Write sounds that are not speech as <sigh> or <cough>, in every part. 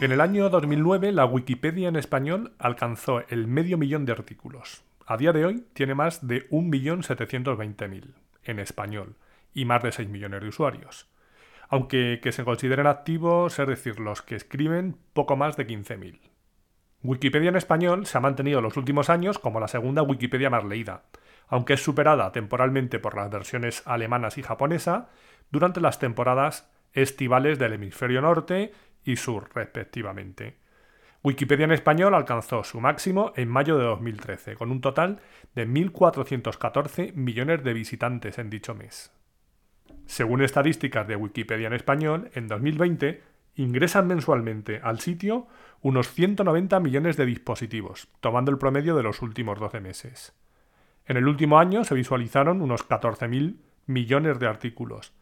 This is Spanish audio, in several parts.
en el año 2009 la Wikipedia en español alcanzó el medio millón de artículos. A día de hoy tiene más de 1.720.000 en español y más de 6 millones de usuarios. Aunque que se consideren activos, es decir, los que escriben, poco más de 15.000. Wikipedia en español se ha mantenido los últimos años como la segunda Wikipedia más leída, aunque es superada temporalmente por las versiones alemanas y japonesa durante las temporadas estivales del hemisferio norte y sur, respectivamente. Wikipedia en español alcanzó su máximo en mayo de 2013, con un total de 1.414 millones de visitantes en dicho mes. Según estadísticas de Wikipedia en español, en 2020 ingresan mensualmente al sitio unos 190 millones de dispositivos, tomando el promedio de los últimos 12 meses. En el último año se visualizaron unos 14.000 millones de artículos,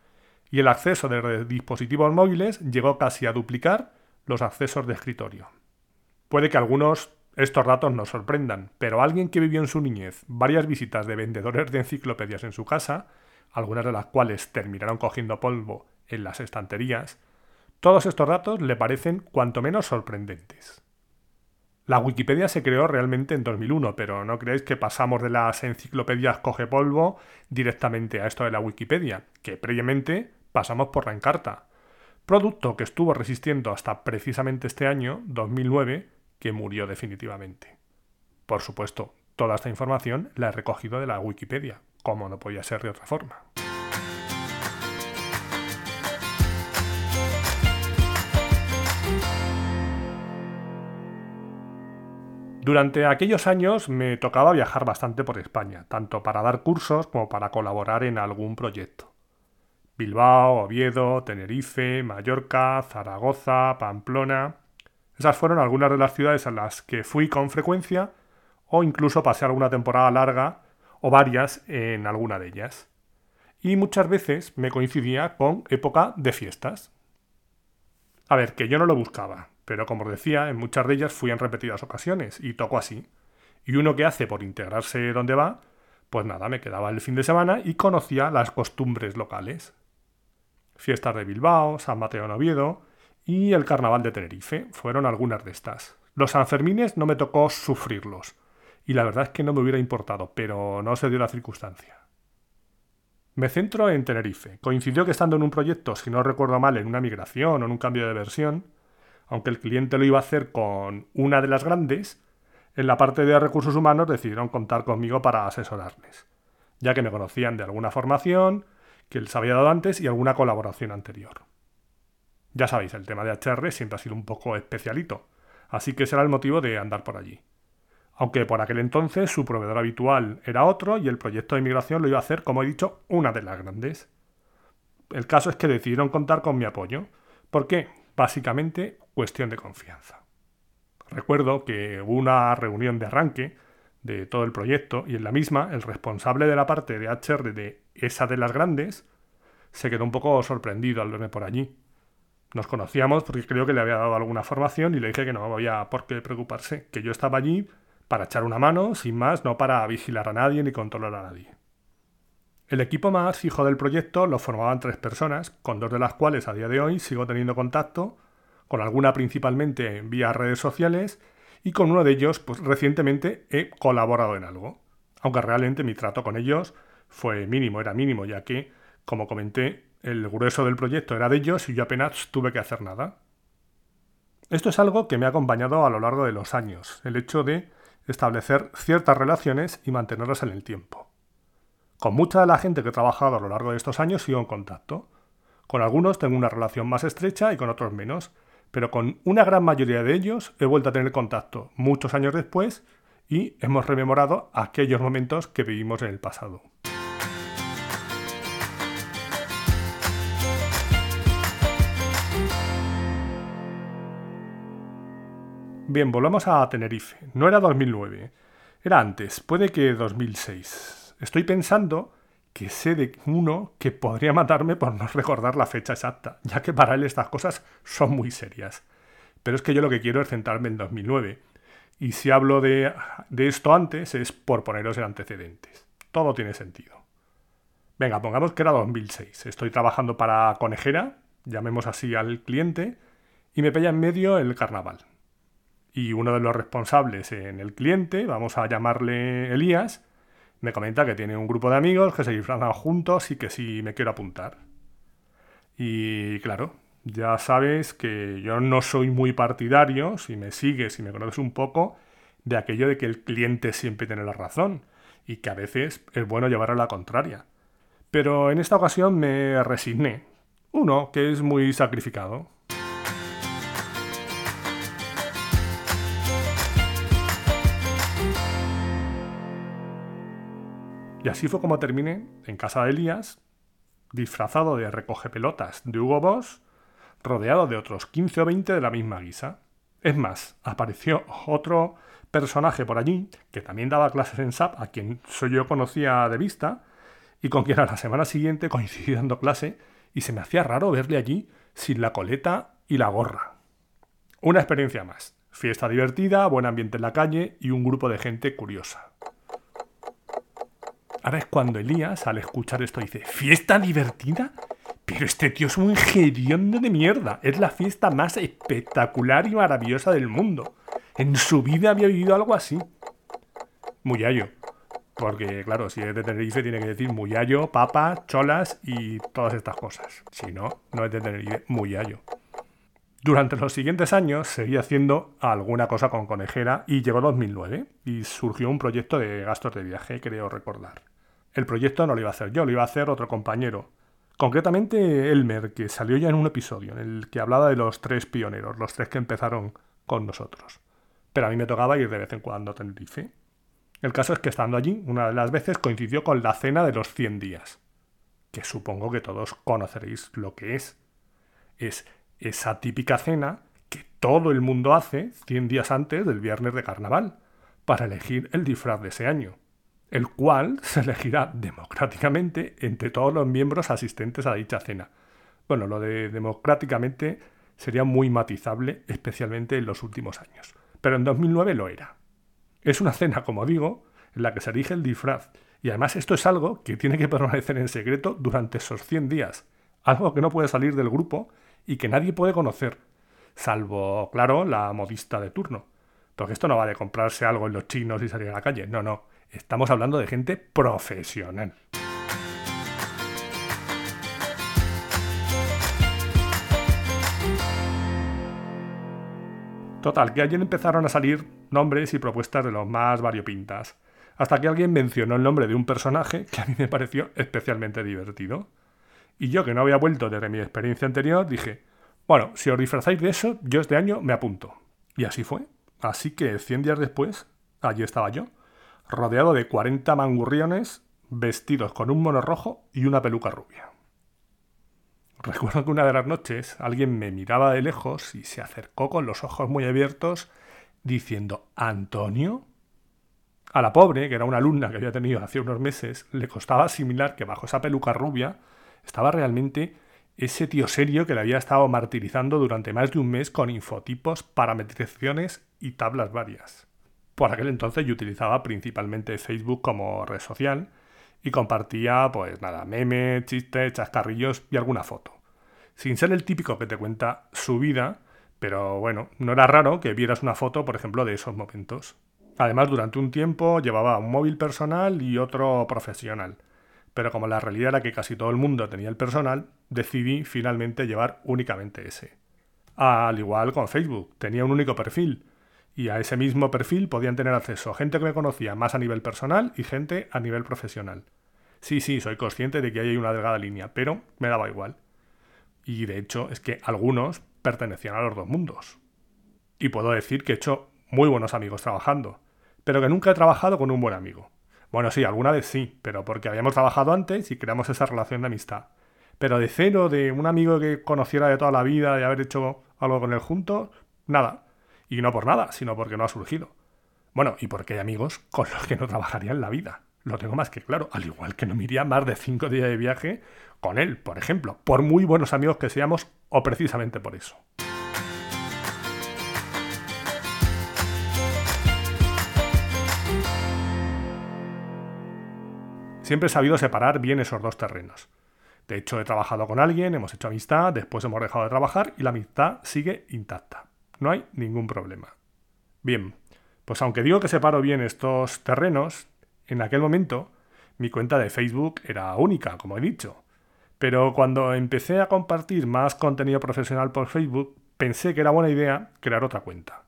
y el acceso de dispositivos móviles llegó casi a duplicar los accesos de escritorio. Puede que algunos estos datos nos sorprendan, pero alguien que vivió en su niñez varias visitas de vendedores de enciclopedias en su casa, algunas de las cuales terminaron cogiendo polvo en las estanterías, todos estos datos le parecen cuanto menos sorprendentes. La Wikipedia se creó realmente en 2001, pero no creéis que pasamos de las enciclopedias coge polvo directamente a esto de la Wikipedia, que previamente pasamos por la Encarta, producto que estuvo resistiendo hasta precisamente este año, 2009, que murió definitivamente. Por supuesto, toda esta información la he recogido de la Wikipedia, como no podía ser de otra forma. Durante aquellos años me tocaba viajar bastante por España, tanto para dar cursos como para colaborar en algún proyecto. Bilbao, Oviedo, Tenerife, Mallorca, Zaragoza, Pamplona. Esas fueron algunas de las ciudades a las que fui con frecuencia o incluso pasé alguna temporada larga o varias en alguna de ellas. Y muchas veces me coincidía con época de fiestas. A ver, que yo no lo buscaba, pero como os decía, en muchas de ellas fui en repetidas ocasiones y tocó así. Y uno que hace por integrarse donde va, pues nada, me quedaba el fin de semana y conocía las costumbres locales. Fiestas de Bilbao, San Mateo en Oviedo y el Carnaval de Tenerife fueron algunas de estas. Los Sanfermines no me tocó sufrirlos, y la verdad es que no me hubiera importado, pero no se dio la circunstancia. Me centro en Tenerife. Coincidió que estando en un proyecto, si no recuerdo mal, en una migración o en un cambio de versión, aunque el cliente lo iba a hacer con una de las grandes, en la parte de recursos humanos decidieron contar conmigo para asesorarles, ya que me conocían de alguna formación, que les había dado antes y alguna colaboración anterior. Ya sabéis, el tema de HR siempre ha sido un poco especialito, así que será el motivo de andar por allí. Aunque por aquel entonces su proveedor habitual era otro y el proyecto de inmigración lo iba a hacer, como he dicho, una de las grandes. El caso es que decidieron contar con mi apoyo. ¿Por qué? Básicamente cuestión de confianza. Recuerdo que hubo una reunión de arranque de todo el proyecto y en la misma el responsable de la parte de HR de esa de las grandes se quedó un poco sorprendido al verme por allí. Nos conocíamos porque creo que le había dado alguna formación y le dije que no había por qué preocuparse, que yo estaba allí para echar una mano, sin más, no para vigilar a nadie ni controlar a nadie. El equipo más fijo del proyecto lo formaban tres personas, con dos de las cuales a día de hoy sigo teniendo contacto con alguna principalmente vía redes sociales y con uno de ellos pues recientemente he colaborado en algo. Aunque realmente mi trato con ellos fue mínimo, era mínimo, ya que, como comenté, el grueso del proyecto era de ellos y yo apenas tuve que hacer nada. Esto es algo que me ha acompañado a lo largo de los años, el hecho de establecer ciertas relaciones y mantenerlas en el tiempo. Con mucha de la gente que he trabajado a lo largo de estos años sigo en contacto. Con algunos tengo una relación más estrecha y con otros menos, pero con una gran mayoría de ellos he vuelto a tener contacto muchos años después y hemos rememorado aquellos momentos que vivimos en el pasado. Bien, volvamos a Tenerife. No era 2009, era antes, puede que 2006. Estoy pensando que sé de uno que podría matarme por no recordar la fecha exacta, ya que para él estas cosas son muy serias. Pero es que yo lo que quiero es centrarme en 2009. Y si hablo de, de esto antes es por poneros en antecedentes. Todo tiene sentido. Venga, pongamos que era 2006. Estoy trabajando para Conejera, llamemos así al cliente, y me pilla en medio el carnaval. Y uno de los responsables en el cliente, vamos a llamarle Elías, me comenta que tiene un grupo de amigos que se disfrazan juntos y que sí me quiero apuntar. Y claro, ya sabes que yo no soy muy partidario, si me sigues, si me conoces un poco, de aquello de que el cliente siempre tiene la razón y que a veces es bueno llevar a la contraria. Pero en esta ocasión me resigné. Uno, que es muy sacrificado. Y así fue como terminé en casa de Elías, disfrazado de recoge pelotas de Hugo Boss, rodeado de otros 15 o 20 de la misma guisa. Es más, apareció otro personaje por allí que también daba clases en SAP, a quien yo conocía de vista, y con quien a la semana siguiente coincidí dando clase, y se me hacía raro verle allí sin la coleta y la gorra. Una experiencia más. Fiesta divertida, buen ambiente en la calle y un grupo de gente curiosa. Ahora es cuando Elías, al escuchar esto, dice, ¿fiesta divertida? Pero este tío es un geriondo de mierda. Es la fiesta más espectacular y maravillosa del mundo. En su vida había vivido algo así. Muyallo. Porque, claro, si es de Tenerife tiene que decir muyallo, papa, cholas y todas estas cosas. Si no, no es de Tenerife, muyallo. Durante los siguientes años seguí haciendo alguna cosa con Conejera y llegó 2009 y surgió un proyecto de gastos de viaje, creo recordar. El proyecto no lo iba a hacer yo, lo iba a hacer otro compañero. Concretamente Elmer, que salió ya en un episodio en el que hablaba de los tres pioneros, los tres que empezaron con nosotros. Pero a mí me tocaba ir de vez en cuando a Tenerife. El caso es que estando allí, una de las veces coincidió con la cena de los 100 días, que supongo que todos conoceréis lo que es. Es esa típica cena que todo el mundo hace 100 días antes del viernes de carnaval, para elegir el disfraz de ese año el cual <laughs> se elegirá democráticamente entre todos los miembros asistentes a dicha cena. Bueno, lo de democráticamente sería muy matizable, especialmente en los últimos años. Pero en 2009 lo era. Es una cena, como digo, en la que se elige el disfraz. Y además esto es algo que tiene que permanecer en secreto durante esos 100 días. Algo que no puede salir del grupo y que nadie puede conocer. Salvo, claro, la modista de turno. Porque esto no va comprarse algo en los chinos y salir a la calle. No, no. Estamos hablando de gente profesional. Total, que ayer empezaron a salir nombres y propuestas de los más variopintas, hasta que alguien mencionó el nombre de un personaje que a mí me pareció especialmente divertido. Y yo, que no había vuelto desde mi experiencia anterior, dije, bueno, si os disfrazáis de eso, yo este año me apunto. Y así fue. Así que 100 días después, allí estaba yo, rodeado de 40 mangurriones vestidos con un mono rojo y una peluca rubia. Recuerdo que una de las noches alguien me miraba de lejos y se acercó con los ojos muy abiertos diciendo ¿Antonio? A la pobre, que era una alumna que había tenido hace unos meses, le costaba asimilar que bajo esa peluca rubia estaba realmente ese tío serio que le había estado martirizando durante más de un mes con infotipos, parametrizaciones y tablas varias. Por aquel entonces yo utilizaba principalmente Facebook como red social y compartía, pues nada, memes, chistes, chascarrillos y alguna foto. Sin ser el típico que te cuenta su vida, pero bueno, no era raro que vieras una foto, por ejemplo, de esos momentos. Además, durante un tiempo llevaba un móvil personal y otro profesional. Pero como la realidad era que casi todo el mundo tenía el personal, decidí finalmente llevar únicamente ese. Al igual con Facebook, tenía un único perfil, y a ese mismo perfil podían tener acceso gente que me conocía más a nivel personal y gente a nivel profesional. Sí, sí, soy consciente de que hay una delgada línea, pero me daba igual. Y de hecho es que algunos pertenecían a los dos mundos. Y puedo decir que he hecho muy buenos amigos trabajando, pero que nunca he trabajado con un buen amigo. Bueno, sí, alguna vez sí, pero porque habíamos trabajado antes y creamos esa relación de amistad. Pero de cero, de un amigo que conociera de toda la vida y haber hecho algo con él juntos, nada. Y no por nada, sino porque no ha surgido. Bueno, y porque hay amigos con los que no trabajaría en la vida. Lo tengo más que claro. Al igual que no me iría más de cinco días de viaje con él, por ejemplo. Por muy buenos amigos que seamos, o precisamente por eso. Siempre he sabido separar bien esos dos terrenos. De hecho, he trabajado con alguien, hemos hecho amistad, después hemos dejado de trabajar y la amistad sigue intacta. No hay ningún problema. Bien, pues aunque digo que separo bien estos terrenos, en aquel momento mi cuenta de Facebook era única, como he dicho. Pero cuando empecé a compartir más contenido profesional por Facebook, pensé que era buena idea crear otra cuenta.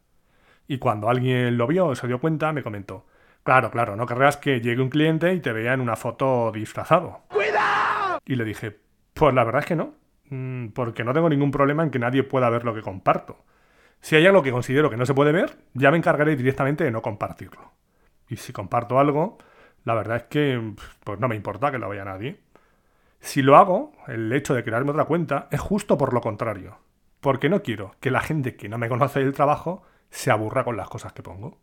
Y cuando alguien lo vio o se dio cuenta, me comentó, Claro, claro, no querrás que llegue un cliente y te vea en una foto disfrazado. ¡Cuidado! Y le dije, pues la verdad es que no, mm, porque no tengo ningún problema en que nadie pueda ver lo que comparto. Si hay algo que considero que no se puede ver, ya me encargaré directamente de no compartirlo. Y si comparto algo, la verdad es que pues no me importa que lo vea nadie. Si lo hago, el hecho de crearme otra cuenta es justo por lo contrario. Porque no quiero que la gente que no me conoce del trabajo se aburra con las cosas que pongo.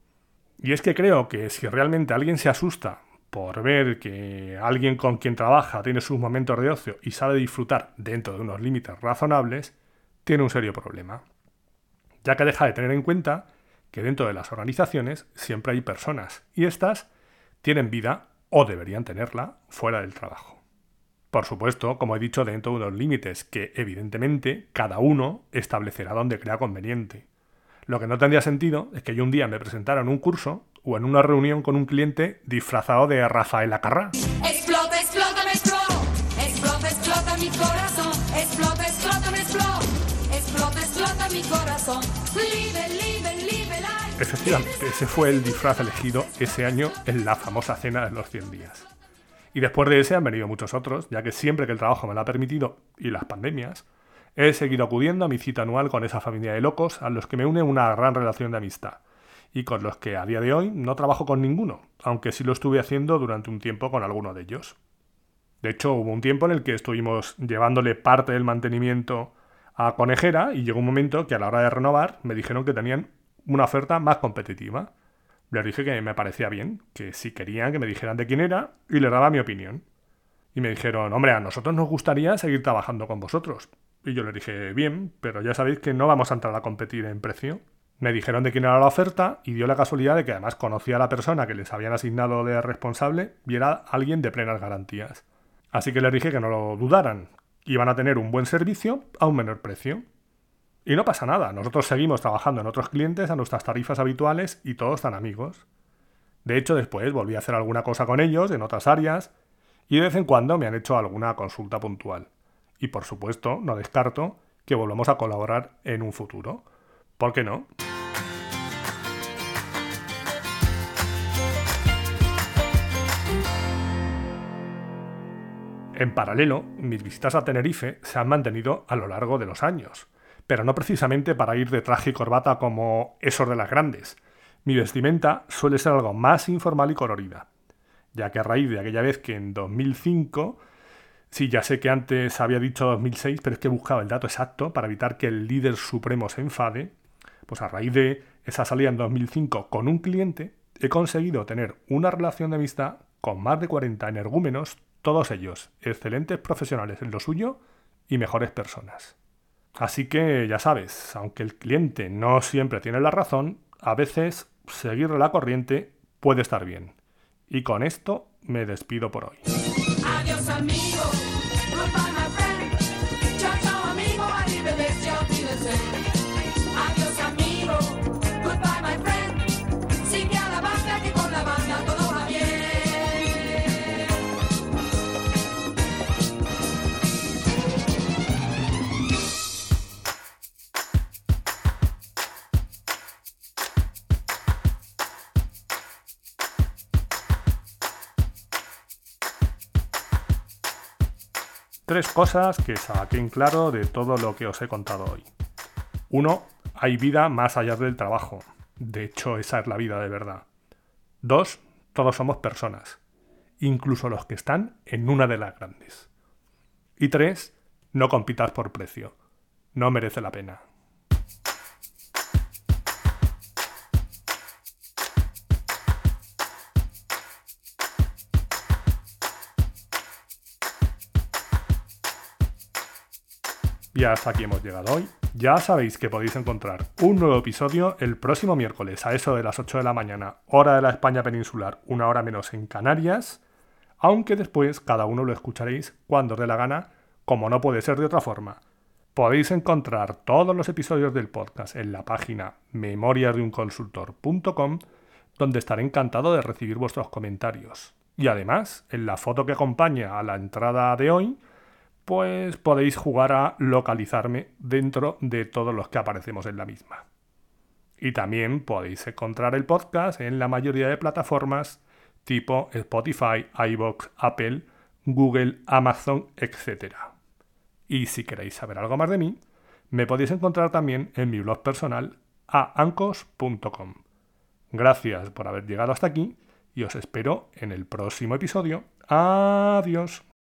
Y es que creo que si realmente alguien se asusta por ver que alguien con quien trabaja tiene sus momentos de ocio y sabe disfrutar dentro de unos límites razonables, tiene un serio problema. Ya que deja de tener en cuenta que dentro de las organizaciones siempre hay personas y éstas tienen vida o deberían tenerla fuera del trabajo. Por supuesto, como he dicho, dentro de unos límites que evidentemente cada uno establecerá donde crea conveniente. Lo que no tendría sentido es que yo un día me presentara en un curso o en una reunión con un cliente disfrazado de Rafael Acarrá. Efectivamente, ese fue el disfraz elegido ese año en la famosa cena de los 100 días. Y después de ese han venido muchos otros, ya que siempre que el trabajo me lo ha permitido y las pandemias, He seguido acudiendo a mi cita anual con esa familia de locos a los que me une una gran relación de amistad y con los que a día de hoy no trabajo con ninguno, aunque sí lo estuve haciendo durante un tiempo con alguno de ellos. De hecho, hubo un tiempo en el que estuvimos llevándole parte del mantenimiento a Conejera y llegó un momento que a la hora de renovar me dijeron que tenían una oferta más competitiva. Les dije que me parecía bien, que si querían que me dijeran de quién era y les daba mi opinión. Y me dijeron, hombre, a nosotros nos gustaría seguir trabajando con vosotros, y yo le dije, bien, pero ya sabéis que no vamos a entrar a competir en precio. Me dijeron de quién era la oferta y dio la casualidad de que además conocía a la persona que les habían asignado de responsable y era alguien de plenas garantías. Así que les dije que no lo dudaran, iban a tener un buen servicio a un menor precio. Y no pasa nada, nosotros seguimos trabajando en otros clientes a nuestras tarifas habituales y todos están amigos. De hecho, después volví a hacer alguna cosa con ellos en otras áreas y de vez en cuando me han hecho alguna consulta puntual. Y por supuesto, no descarto que volvamos a colaborar en un futuro. ¿Por qué no? En paralelo, mis visitas a Tenerife se han mantenido a lo largo de los años, pero no precisamente para ir de traje y corbata como esos de las grandes. Mi vestimenta suele ser algo más informal y colorida, ya que a raíz de aquella vez que en 2005 Sí, ya sé que antes había dicho 2006, pero es que he buscado el dato exacto para evitar que el líder supremo se enfade. Pues a raíz de esa salida en 2005 con un cliente, he conseguido tener una relación de amistad con más de 40 energúmenos, todos ellos excelentes profesionales en lo suyo y mejores personas. Así que ya sabes, aunque el cliente no siempre tiene la razón, a veces seguir la corriente puede estar bien. Y con esto me despido por hoy. Adiós amigo. Tres cosas que saquen claro de todo lo que os he contado hoy. Uno, hay vida más allá del trabajo. De hecho, esa es la vida de verdad. Dos, todos somos personas, incluso los que están en una de las grandes. Y tres, no compitas por precio. No merece la pena. Y hasta aquí hemos llegado hoy. Ya sabéis que podéis encontrar un nuevo episodio el próximo miércoles a eso de las 8 de la mañana, hora de la España peninsular, una hora menos en Canarias, aunque después cada uno lo escucharéis cuando os dé la gana, como no puede ser de otra forma. Podéis encontrar todos los episodios del podcast en la página memoriasdeunconsultor.com, donde estaré encantado de recibir vuestros comentarios. Y además, en la foto que acompaña a la entrada de hoy, pues podéis jugar a localizarme dentro de todos los que aparecemos en la misma. Y también podéis encontrar el podcast en la mayoría de plataformas tipo Spotify, iBox, Apple, Google, Amazon, etc. Y si queréis saber algo más de mí, me podéis encontrar también en mi blog personal a ancos.com. Gracias por haber llegado hasta aquí y os espero en el próximo episodio. Adiós.